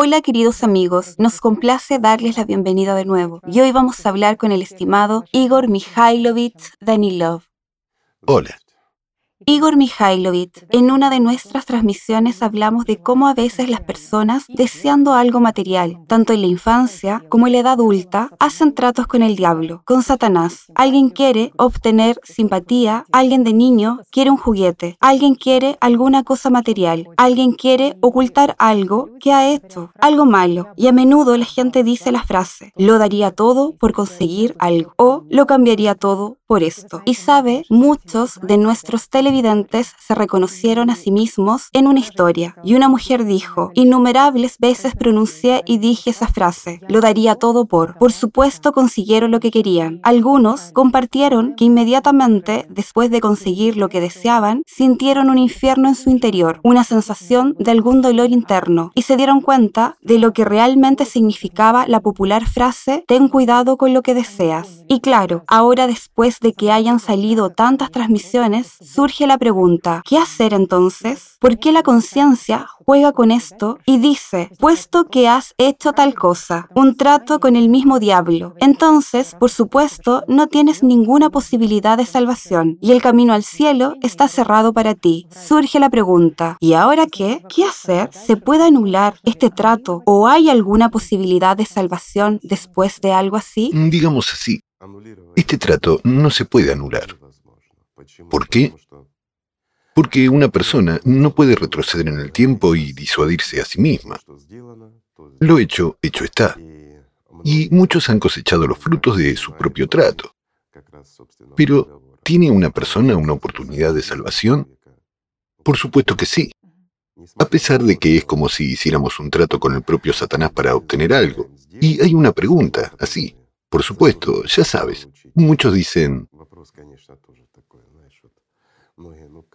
Hola queridos amigos, nos complace darles la bienvenida de nuevo y hoy vamos a hablar con el estimado Igor Mikhailovich Danilov. Hola. Igor Mikhailovich, en una de nuestras transmisiones hablamos de cómo a veces las personas, deseando algo material, tanto en la infancia como en la edad adulta, hacen tratos con el diablo, con Satanás. Alguien quiere obtener simpatía, alguien de niño quiere un juguete, alguien quiere alguna cosa material, alguien quiere ocultar algo que ha hecho, algo malo. Y a menudo la gente dice la frase, lo daría todo por conseguir algo o lo cambiaría todo por esto. Y sabe, muchos de nuestros televidentes se reconocieron a sí mismos en una historia. Y una mujer dijo, innumerables veces pronuncié y dije esa frase, lo daría todo por. Por supuesto consiguieron lo que querían. Algunos compartieron que inmediatamente después de conseguir lo que deseaban, sintieron un infierno en su interior, una sensación de algún dolor interno, y se dieron cuenta de lo que realmente significaba la popular frase, ten cuidado con lo que deseas. Y claro, ahora después de que hayan salido tantas transmisiones, surge la pregunta, ¿qué hacer entonces? ¿Por qué la conciencia juega con esto y dice, puesto que has hecho tal cosa, un trato con el mismo diablo, entonces, por supuesto, no tienes ninguna posibilidad de salvación y el camino al cielo está cerrado para ti. Surge la pregunta, ¿y ahora qué? ¿Qué hacer? ¿Se puede anular este trato o hay alguna posibilidad de salvación después de algo así? Digamos así, este trato no se puede anular. ¿Por qué? Porque una persona no puede retroceder en el tiempo y disuadirse a sí misma. Lo hecho, hecho está. Y muchos han cosechado los frutos de su propio trato. Pero, ¿tiene una persona una oportunidad de salvación? Por supuesto que sí. A pesar de que es como si hiciéramos un trato con el propio Satanás para obtener algo. Y hay una pregunta, así. Por supuesto, ya sabes. Muchos dicen,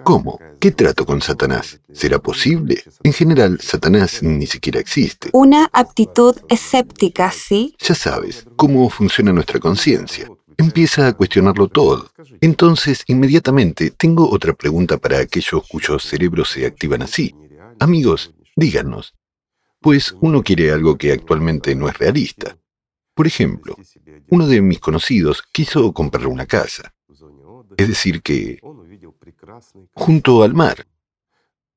¿Cómo? ¿Qué trato con Satanás? ¿Será posible? En general, Satanás ni siquiera existe. Una aptitud escéptica, ¿sí? Ya sabes cómo funciona nuestra conciencia. Empieza a cuestionarlo todo. Entonces, inmediatamente, tengo otra pregunta para aquellos cuyos cerebros se activan así. Amigos, díganos. Pues uno quiere algo que actualmente no es realista. Por ejemplo, uno de mis conocidos quiso comprar una casa. Es decir, que junto al mar,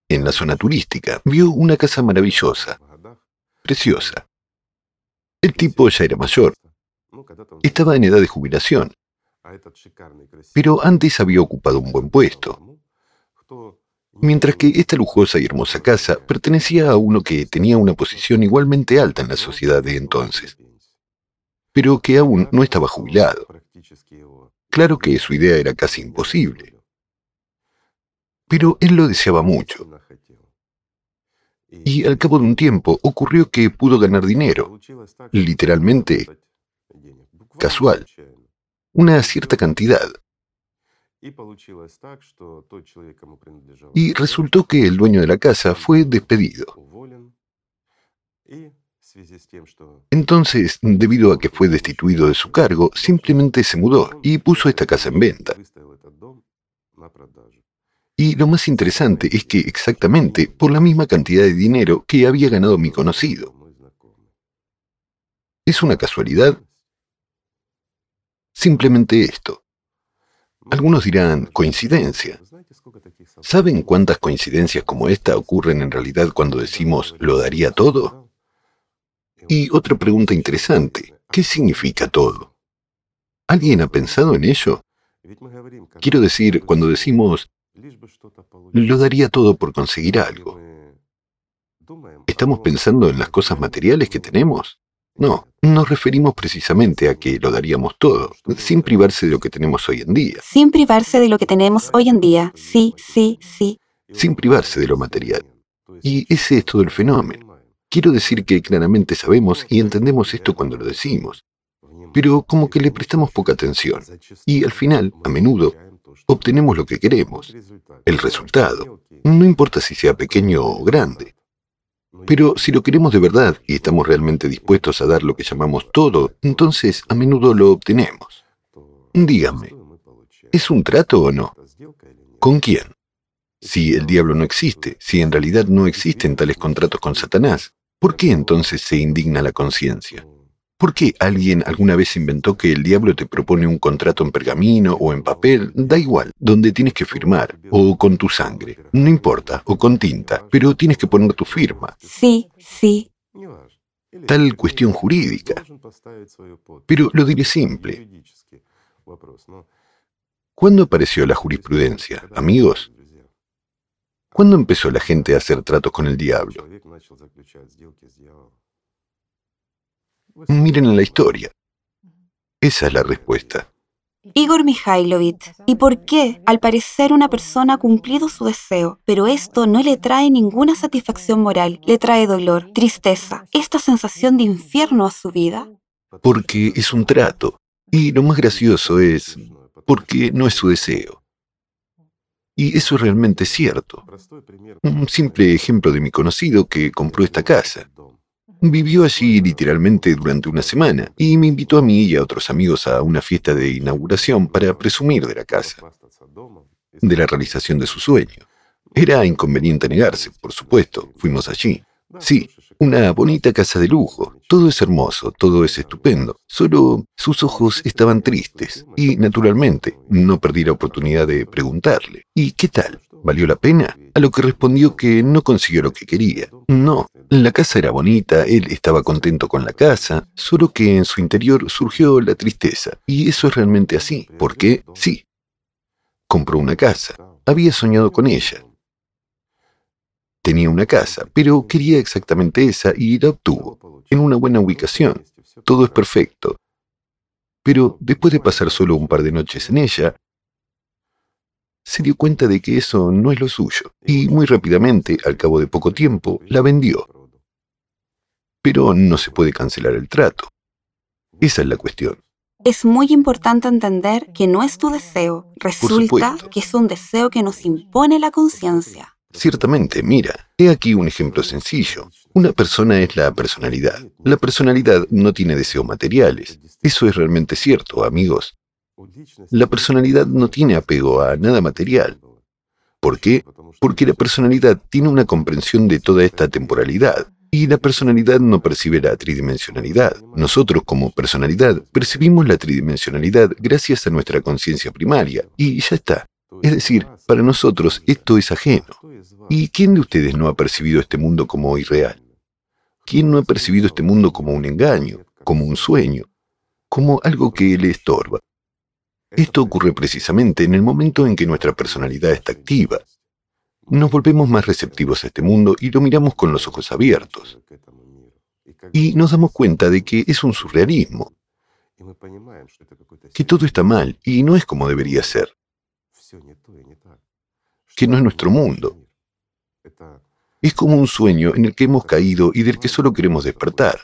en la zona turística, vio una casa maravillosa, preciosa. El tipo ya era mayor, estaba en edad de jubilación, pero antes había ocupado un buen puesto. Mientras que esta lujosa y hermosa casa pertenecía a uno que tenía una posición igualmente alta en la sociedad de entonces pero que aún no estaba jubilado. Claro que su idea era casi imposible. Pero él lo deseaba mucho. Y al cabo de un tiempo ocurrió que pudo ganar dinero, literalmente casual, una cierta cantidad. Y resultó que el dueño de la casa fue despedido. Entonces, debido a que fue destituido de su cargo, simplemente se mudó y puso esta casa en venta. Y lo más interesante es que exactamente por la misma cantidad de dinero que había ganado mi conocido. ¿Es una casualidad? Simplemente esto. Algunos dirán coincidencia. ¿Saben cuántas coincidencias como esta ocurren en realidad cuando decimos lo daría todo? Y otra pregunta interesante, ¿qué significa todo? ¿Alguien ha pensado en ello? Quiero decir, cuando decimos, lo daría todo por conseguir algo, ¿estamos pensando en las cosas materiales que tenemos? No, nos referimos precisamente a que lo daríamos todo, sin privarse de lo que tenemos hoy en día. Sin privarse de lo que tenemos hoy en día, sí, sí, sí. Sin privarse de lo material. Y ese es todo el fenómeno. Quiero decir que claramente sabemos y entendemos esto cuando lo decimos, pero como que le prestamos poca atención. Y al final, a menudo, obtenemos lo que queremos, el resultado, no importa si sea pequeño o grande. Pero si lo queremos de verdad y estamos realmente dispuestos a dar lo que llamamos todo, entonces a menudo lo obtenemos. Dígame, ¿es un trato o no? ¿Con quién? Si el diablo no existe, si en realidad no existen tales contratos con Satanás, ¿Por qué entonces se indigna la conciencia? ¿Por qué alguien alguna vez inventó que el diablo te propone un contrato en pergamino o en papel? Da igual, donde tienes que firmar, o con tu sangre, no importa, o con tinta, pero tienes que poner tu firma. Sí, sí. Tal cuestión jurídica. Pero lo diré simple. ¿Cuándo apareció la jurisprudencia, amigos? ¿Cuándo empezó la gente a hacer tratos con el diablo? Miren la historia. Esa es la respuesta. Igor Mikhailovich. ¿Y por qué? Al parecer una persona ha cumplido su deseo, pero esto no le trae ninguna satisfacción moral, le trae dolor, tristeza, esta sensación de infierno a su vida. Porque es un trato. Y lo más gracioso es porque no es su deseo. Y eso es realmente cierto. Un simple ejemplo de mi conocido que compró esta casa. Vivió allí literalmente durante una semana y me invitó a mí y a otros amigos a una fiesta de inauguración para presumir de la casa, de la realización de su sueño. Era inconveniente negarse, por supuesto, fuimos allí. Sí, una bonita casa de lujo. Todo es hermoso, todo es estupendo. Solo sus ojos estaban tristes y, naturalmente, no perdí la oportunidad de preguntarle, ¿y qué tal? ¿Valió la pena? A lo que respondió que no consiguió lo que quería. No, la casa era bonita, él estaba contento con la casa, solo que en su interior surgió la tristeza. Y eso es realmente así, porque sí, compró una casa, había soñado con ella. Tenía una casa, pero quería exactamente esa y la obtuvo, en una buena ubicación. Todo es perfecto. Pero después de pasar solo un par de noches en ella, se dio cuenta de que eso no es lo suyo y muy rápidamente, al cabo de poco tiempo, la vendió. Pero no se puede cancelar el trato. Esa es la cuestión. Es muy importante entender que no es tu deseo, resulta que es un deseo que nos impone la conciencia. Ciertamente, mira, he aquí un ejemplo sencillo. Una persona es la personalidad. La personalidad no tiene deseos materiales. Eso es realmente cierto, amigos. La personalidad no tiene apego a nada material. ¿Por qué? Porque la personalidad tiene una comprensión de toda esta temporalidad. Y la personalidad no percibe la tridimensionalidad. Nosotros como personalidad percibimos la tridimensionalidad gracias a nuestra conciencia primaria. Y ya está. Es decir, para nosotros esto es ajeno. ¿Y quién de ustedes no ha percibido este mundo como irreal? ¿Quién no ha percibido este mundo como un engaño, como un sueño, como algo que le estorba? Esto ocurre precisamente en el momento en que nuestra personalidad está activa. Nos volvemos más receptivos a este mundo y lo miramos con los ojos abiertos. Y nos damos cuenta de que es un surrealismo, que todo está mal y no es como debería ser, que no es nuestro mundo. Es como un sueño en el que hemos caído y del que solo queremos despertar.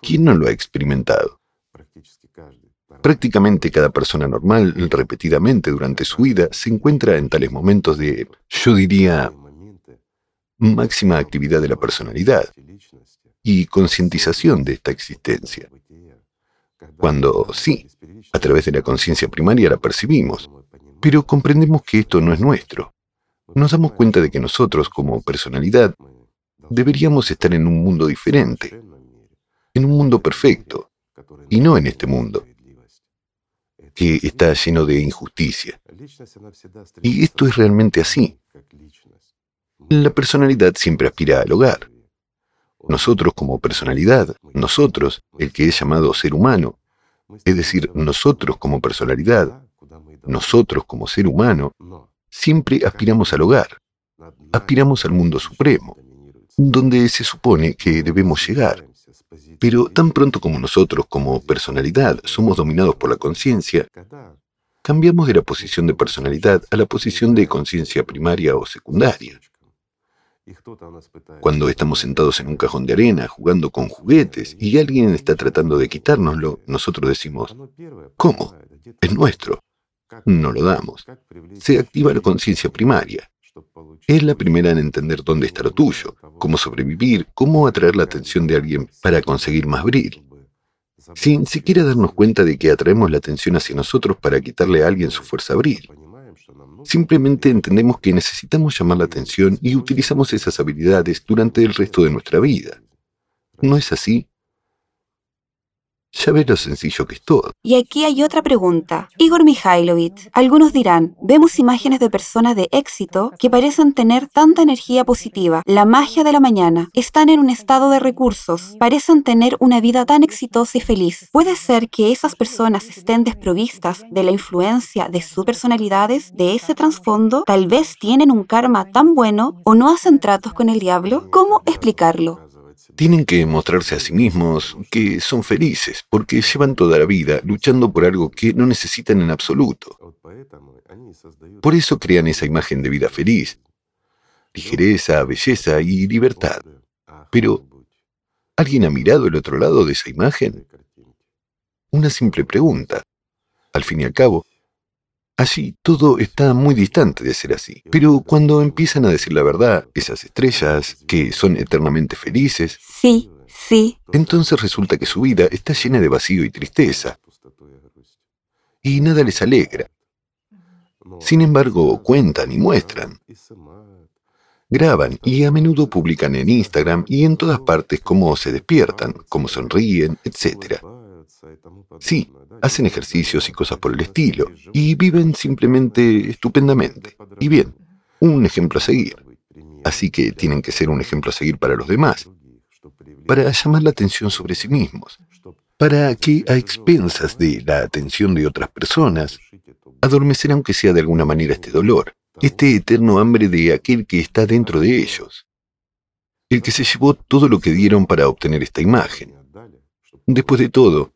¿Quién no lo ha experimentado? Prácticamente cada persona normal, repetidamente durante su vida, se encuentra en tales momentos de, yo diría, máxima actividad de la personalidad y concientización de esta existencia. Cuando sí, a través de la conciencia primaria la percibimos, pero comprendemos que esto no es nuestro. Nos damos cuenta de que nosotros, como personalidad, deberíamos estar en un mundo diferente, en un mundo perfecto, y no en este mundo que está lleno de injusticia. Y esto es realmente así. La personalidad siempre aspira al hogar. Nosotros como personalidad, nosotros, el que es llamado ser humano, es decir, nosotros como personalidad, nosotros como ser humano, siempre aspiramos al hogar, aspiramos al mundo supremo, donde se supone que debemos llegar. Pero tan pronto como nosotros, como personalidad, somos dominados por la conciencia, cambiamos de la posición de personalidad a la posición de conciencia primaria o secundaria. Cuando estamos sentados en un cajón de arena jugando con juguetes y alguien está tratando de quitárnoslo, nosotros decimos, ¿cómo? Es nuestro. No lo damos. Se activa la conciencia primaria. Es la primera en entender dónde está lo tuyo, cómo sobrevivir, cómo atraer la atención de alguien para conseguir más bril. Sin siquiera darnos cuenta de que atraemos la atención hacia nosotros para quitarle a alguien su fuerza bril. Simplemente entendemos que necesitamos llamar la atención y utilizamos esas habilidades durante el resto de nuestra vida. ¿No es así? Ya ves lo sencillo que es todo. Y aquí hay otra pregunta. Igor Mikhailovich, algunos dirán, vemos imágenes de personas de éxito que parecen tener tanta energía positiva, la magia de la mañana, están en un estado de recursos, parecen tener una vida tan exitosa y feliz. ¿Puede ser que esas personas estén desprovistas de la influencia de sus personalidades, de ese trasfondo? Tal vez tienen un karma tan bueno o no hacen tratos con el diablo. ¿Cómo explicarlo? Tienen que mostrarse a sí mismos que son felices, porque llevan toda la vida luchando por algo que no necesitan en absoluto. Por eso crean esa imagen de vida feliz, ligereza, belleza y libertad. Pero, ¿alguien ha mirado el otro lado de esa imagen? Una simple pregunta. Al fin y al cabo, Allí todo está muy distante de ser así. Pero cuando empiezan a decir la verdad, esas estrellas, que son eternamente felices, Sí, sí. entonces resulta que su vida está llena de vacío y tristeza, y nada les alegra. Sin embargo, cuentan y muestran. Graban y a menudo publican en Instagram y en todas partes cómo se despiertan, cómo sonríen, etc. Sí, hacen ejercicios y cosas por el estilo, y viven simplemente estupendamente. Y bien, un ejemplo a seguir. Así que tienen que ser un ejemplo a seguir para los demás, para llamar la atención sobre sí mismos, para que a expensas de la atención de otras personas, adormecer aunque sea de alguna manera este dolor, este eterno hambre de aquel que está dentro de ellos, el que se llevó todo lo que dieron para obtener esta imagen. Después de todo,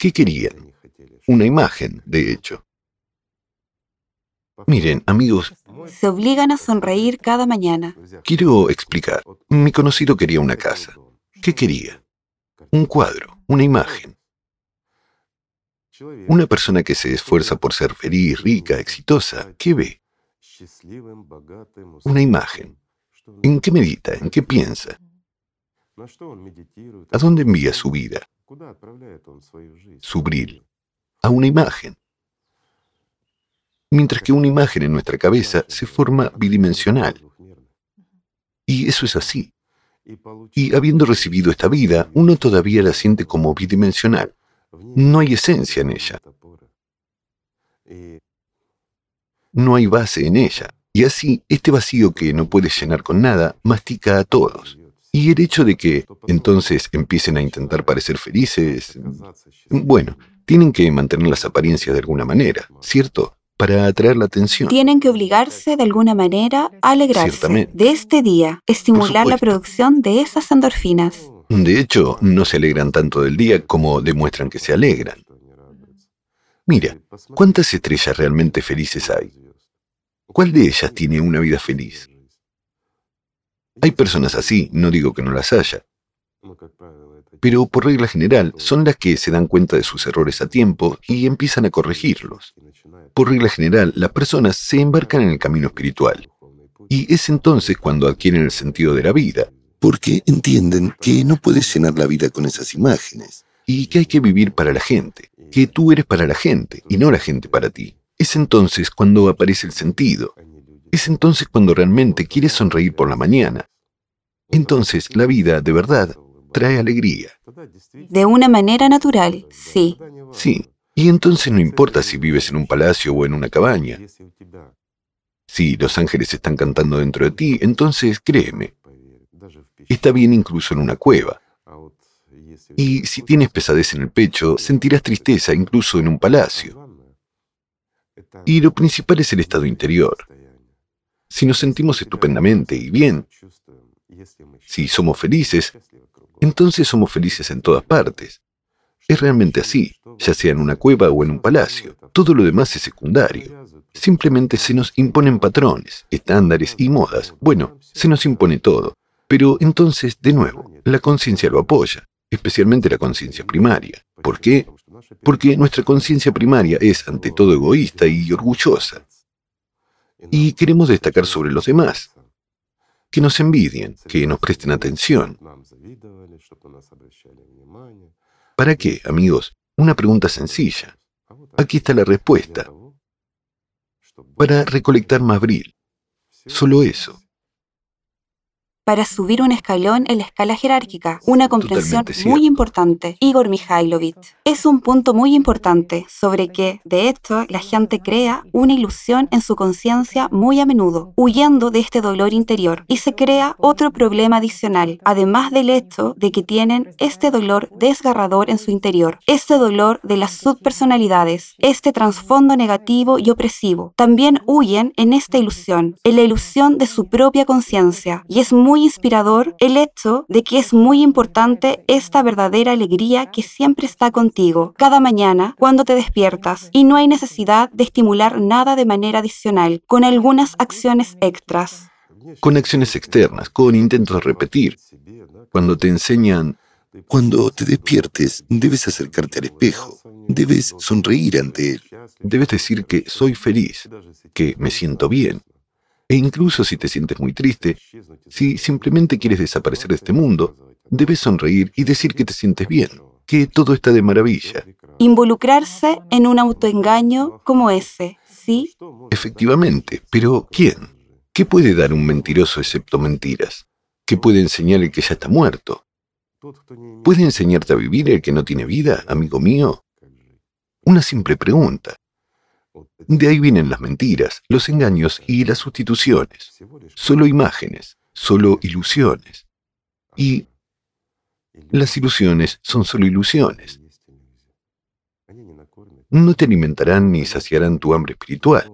¿qué querían? Una imagen, de hecho. Miren, amigos, Se obligan a sonreír cada mañana. quiero explicar. Mi conocido quería una casa. ¿Qué quería? Un cuadro, una imagen. Una persona que se esfuerza por ser feliz, rica, exitosa, ¿qué ve? Una imagen. ¿En qué medita? ¿En qué piensa? ¿A dónde envía su vida? Su bril. A una imagen. Mientras que una imagen en nuestra cabeza se forma bidimensional. Y eso es así. Y habiendo recibido esta vida, uno todavía la siente como bidimensional. No hay esencia en ella. No hay base en ella. Y así, este vacío que no puedes llenar con nada, mastica a todos. Y el hecho de que entonces empiecen a intentar parecer felices, bueno, tienen que mantener las apariencias de alguna manera, ¿cierto? Para atraer la atención. Tienen que obligarse de alguna manera a alegrarse de este día, estimular la producción de esas endorfinas. De hecho, no se alegran tanto del día como demuestran que se alegran. Mira, ¿cuántas estrellas realmente felices hay? ¿Cuál de ellas tiene una vida feliz? Hay personas así, no digo que no las haya, pero por regla general son las que se dan cuenta de sus errores a tiempo y empiezan a corregirlos. Por regla general, las personas se embarcan en el camino espiritual. Y es entonces cuando adquieren el sentido de la vida, porque entienden que no puedes llenar la vida con esas imágenes y que hay que vivir para la gente, que tú eres para la gente y no la gente para ti. Es entonces cuando aparece el sentido. Es entonces cuando realmente quieres sonreír por la mañana. Entonces la vida, de verdad, trae alegría. De una manera natural, sí. Sí, y entonces no importa si vives en un palacio o en una cabaña. Si los ángeles están cantando dentro de ti, entonces créeme, está bien incluso en una cueva. Y si tienes pesadez en el pecho, sentirás tristeza incluso en un palacio. Y lo principal es el estado interior. Si nos sentimos estupendamente y bien, si somos felices, entonces somos felices en todas partes. Es realmente así, ya sea en una cueva o en un palacio. Todo lo demás es secundario. Simplemente se nos imponen patrones, estándares y modas. Bueno, se nos impone todo. Pero entonces, de nuevo, la conciencia lo apoya, especialmente la conciencia primaria. ¿Por qué? Porque nuestra conciencia primaria es ante todo egoísta y orgullosa. Y queremos destacar sobre los demás, que nos envidien, que nos presten atención. ¿Para qué, amigos? Una pregunta sencilla. Aquí está la respuesta. para recolectar más bril. Solo eso para subir un escalón en la escala jerárquica, una comprensión muy importante. Igor Mikhailovich. Es un punto muy importante sobre que, de hecho, la gente crea una ilusión en su conciencia muy a menudo, huyendo de este dolor interior, y se crea otro problema adicional, además del hecho de que tienen este dolor desgarrador en su interior, este dolor de las subpersonalidades, este trasfondo negativo y opresivo. También huyen en esta ilusión, en la ilusión de su propia conciencia, y es muy inspirador el hecho de que es muy importante esta verdadera alegría que siempre está contigo cada mañana cuando te despiertas y no hay necesidad de estimular nada de manera adicional con algunas acciones extras. Con acciones externas, con intentos de repetir. Cuando te enseñan, cuando te despiertes, debes acercarte al espejo, debes sonreír ante él, debes decir que soy feliz, que me siento bien, e incluso si te sientes muy triste, si simplemente quieres desaparecer de este mundo, debes sonreír y decir que te sientes bien, que todo está de maravilla. Involucrarse en un autoengaño como ese, ¿sí? Efectivamente, pero ¿quién? ¿Qué puede dar un mentiroso excepto mentiras? ¿Qué puede enseñar el que ya está muerto? ¿Puede enseñarte a vivir el que no tiene vida, amigo mío? Una simple pregunta. De ahí vienen las mentiras, los engaños y las sustituciones. Solo imágenes, solo ilusiones. Y las ilusiones son solo ilusiones. No te alimentarán ni saciarán tu hambre espiritual.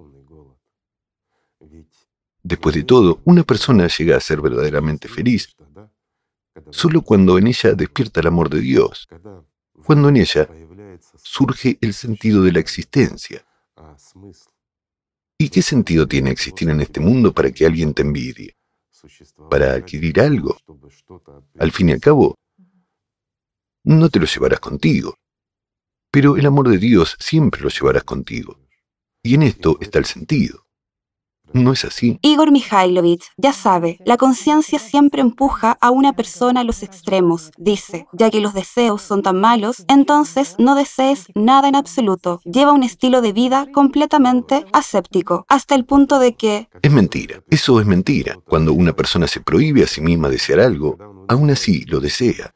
Después de todo, una persona llega a ser verdaderamente feliz solo cuando en ella despierta el amor de Dios, cuando en ella surge el sentido de la existencia. ¿Y qué sentido tiene existir en este mundo para que alguien te envidie? ¿Para adquirir algo? Al fin y al cabo, no te lo llevarás contigo. Pero el amor de Dios siempre lo llevarás contigo. Y en esto está el sentido. No es así. Igor Mikhailovich, ya sabe, la conciencia siempre empuja a una persona a los extremos. Dice, ya que los deseos son tan malos, entonces no desees nada en absoluto. Lleva un estilo de vida completamente aséptico, hasta el punto de que... Es mentira, eso es mentira. Cuando una persona se prohíbe a sí misma desear algo, aún así lo desea.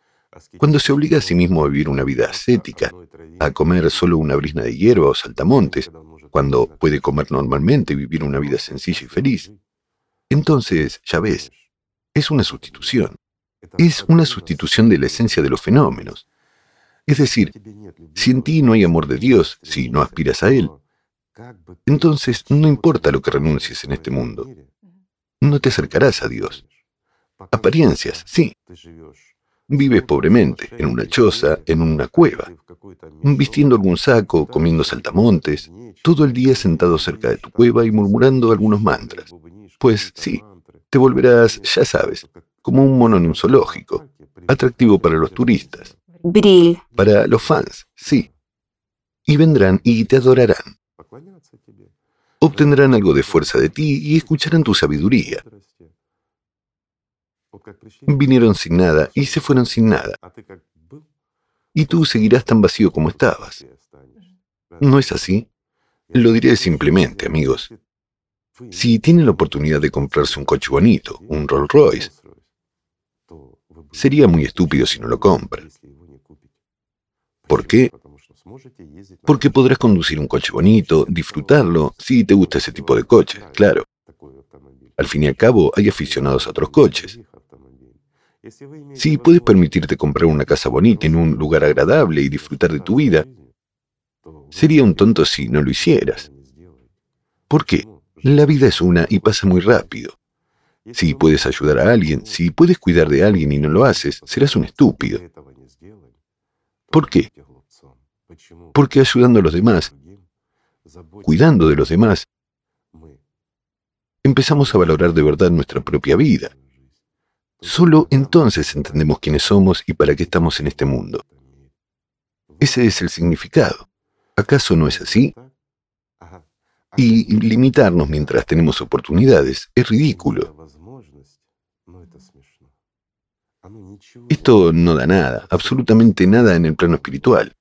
Cuando se obliga a sí mismo a vivir una vida ascética, a comer solo una brisna de hierba o saltamontes, cuando puede comer normalmente y vivir una vida sencilla y feliz. Entonces, ya ves, es una sustitución. Es una sustitución de la esencia de los fenómenos. Es decir, si en ti no hay amor de Dios, si no aspiras a Él, entonces no importa lo que renuncies en este mundo. No te acercarás a Dios. Apariencias, sí. Vives pobremente, en una choza, en una cueva, vistiendo algún saco, comiendo saltamontes, todo el día sentado cerca de tu cueva y murmurando algunos mantras. Pues sí, te volverás, ya sabes, como un mono en un zoológico, atractivo para los turistas. Bril. Para los fans, sí. Y vendrán y te adorarán. Obtendrán algo de fuerza de ti y escucharán tu sabiduría. Vinieron sin nada y se fueron sin nada. Y tú seguirás tan vacío como estabas. ¿No es así? Lo diré simplemente, amigos. Si tienen la oportunidad de comprarse un coche bonito, un Rolls Royce, sería muy estúpido si no lo compran. ¿Por qué? Porque podrás conducir un coche bonito, disfrutarlo, si te gusta ese tipo de coches, claro. Al fin y al cabo, hay aficionados a otros coches. Si puedes permitirte comprar una casa bonita en un lugar agradable y disfrutar de tu vida, Sería un tonto si no lo hicieras. ¿Por qué? La vida es una y pasa muy rápido. Si puedes ayudar a alguien, si puedes cuidar de alguien y no lo haces, serás un estúpido. ¿Por qué? Porque ayudando a los demás, cuidando de los demás, empezamos a valorar de verdad nuestra propia vida. Solo entonces entendemos quiénes somos y para qué estamos en este mundo. Ese es el significado. ¿Acaso no es así? Y limitarnos mientras tenemos oportunidades es ridículo. Esto no da nada, absolutamente nada en el plano espiritual.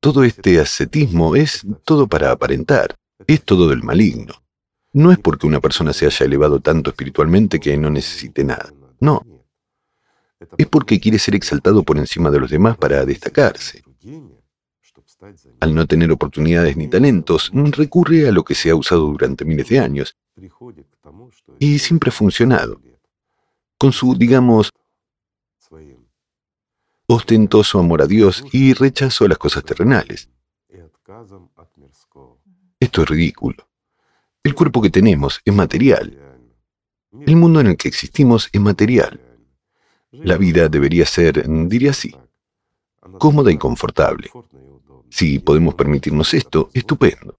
Todo este ascetismo es todo para aparentar, es todo del maligno. No es porque una persona se haya elevado tanto espiritualmente que no necesite nada. No. Es porque quiere ser exaltado por encima de los demás para destacarse. Al no tener oportunidades ni talentos, recurre a lo que se ha usado durante miles de años y siempre ha funcionado. Con su, digamos, ostentoso amor a Dios y rechazo a las cosas terrenales. Esto es ridículo. El cuerpo que tenemos es material. El mundo en el que existimos es material. La vida debería ser, diría así, cómoda y confortable. Si podemos permitirnos esto, estupendo.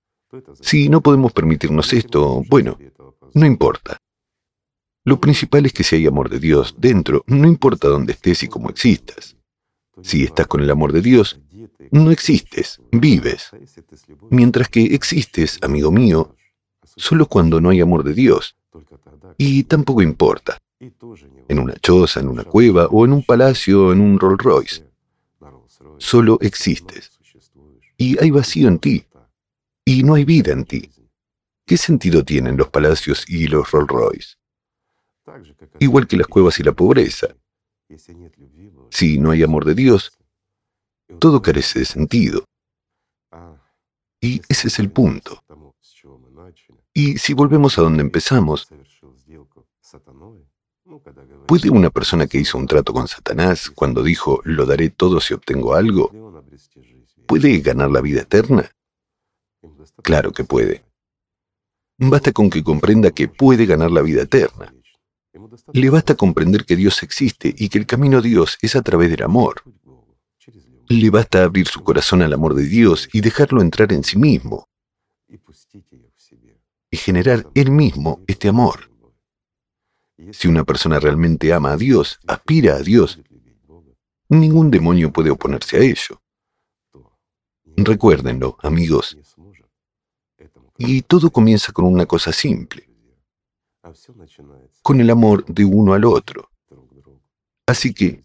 Si no podemos permitirnos esto, bueno, no importa. Lo principal es que si hay amor de Dios dentro, no importa dónde estés y cómo existas. Si estás con el amor de Dios, no existes, vives. Mientras que existes, amigo mío, solo cuando no hay amor de Dios. Y tampoco importa. En una choza, en una cueva o en un palacio, en un Rolls Royce. Solo existes. Y hay vacío en ti. Y no hay vida en ti. ¿Qué sentido tienen los palacios y los Rolls Royce? Igual que las cuevas y la pobreza. Si no hay amor de Dios, todo carece de sentido. Y ese es el punto. Y si volvemos a donde empezamos, ¿puede una persona que hizo un trato con Satanás cuando dijo, lo daré todo si obtengo algo, puede ganar la vida eterna? Claro que puede. Basta con que comprenda que puede ganar la vida eterna. Le basta comprender que Dios existe y que el camino a Dios es a través del amor. Le basta abrir su corazón al amor de Dios y dejarlo entrar en sí mismo y generar él mismo este amor. Si una persona realmente ama a Dios, aspira a Dios, ningún demonio puede oponerse a ello. Recuérdenlo, amigos. Y todo comienza con una cosa simple con el amor de uno al otro. Así que,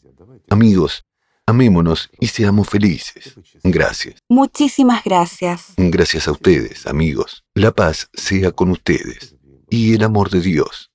amigos, amémonos y seamos felices. Gracias. Muchísimas gracias. Gracias a ustedes, amigos. La paz sea con ustedes y el amor de Dios.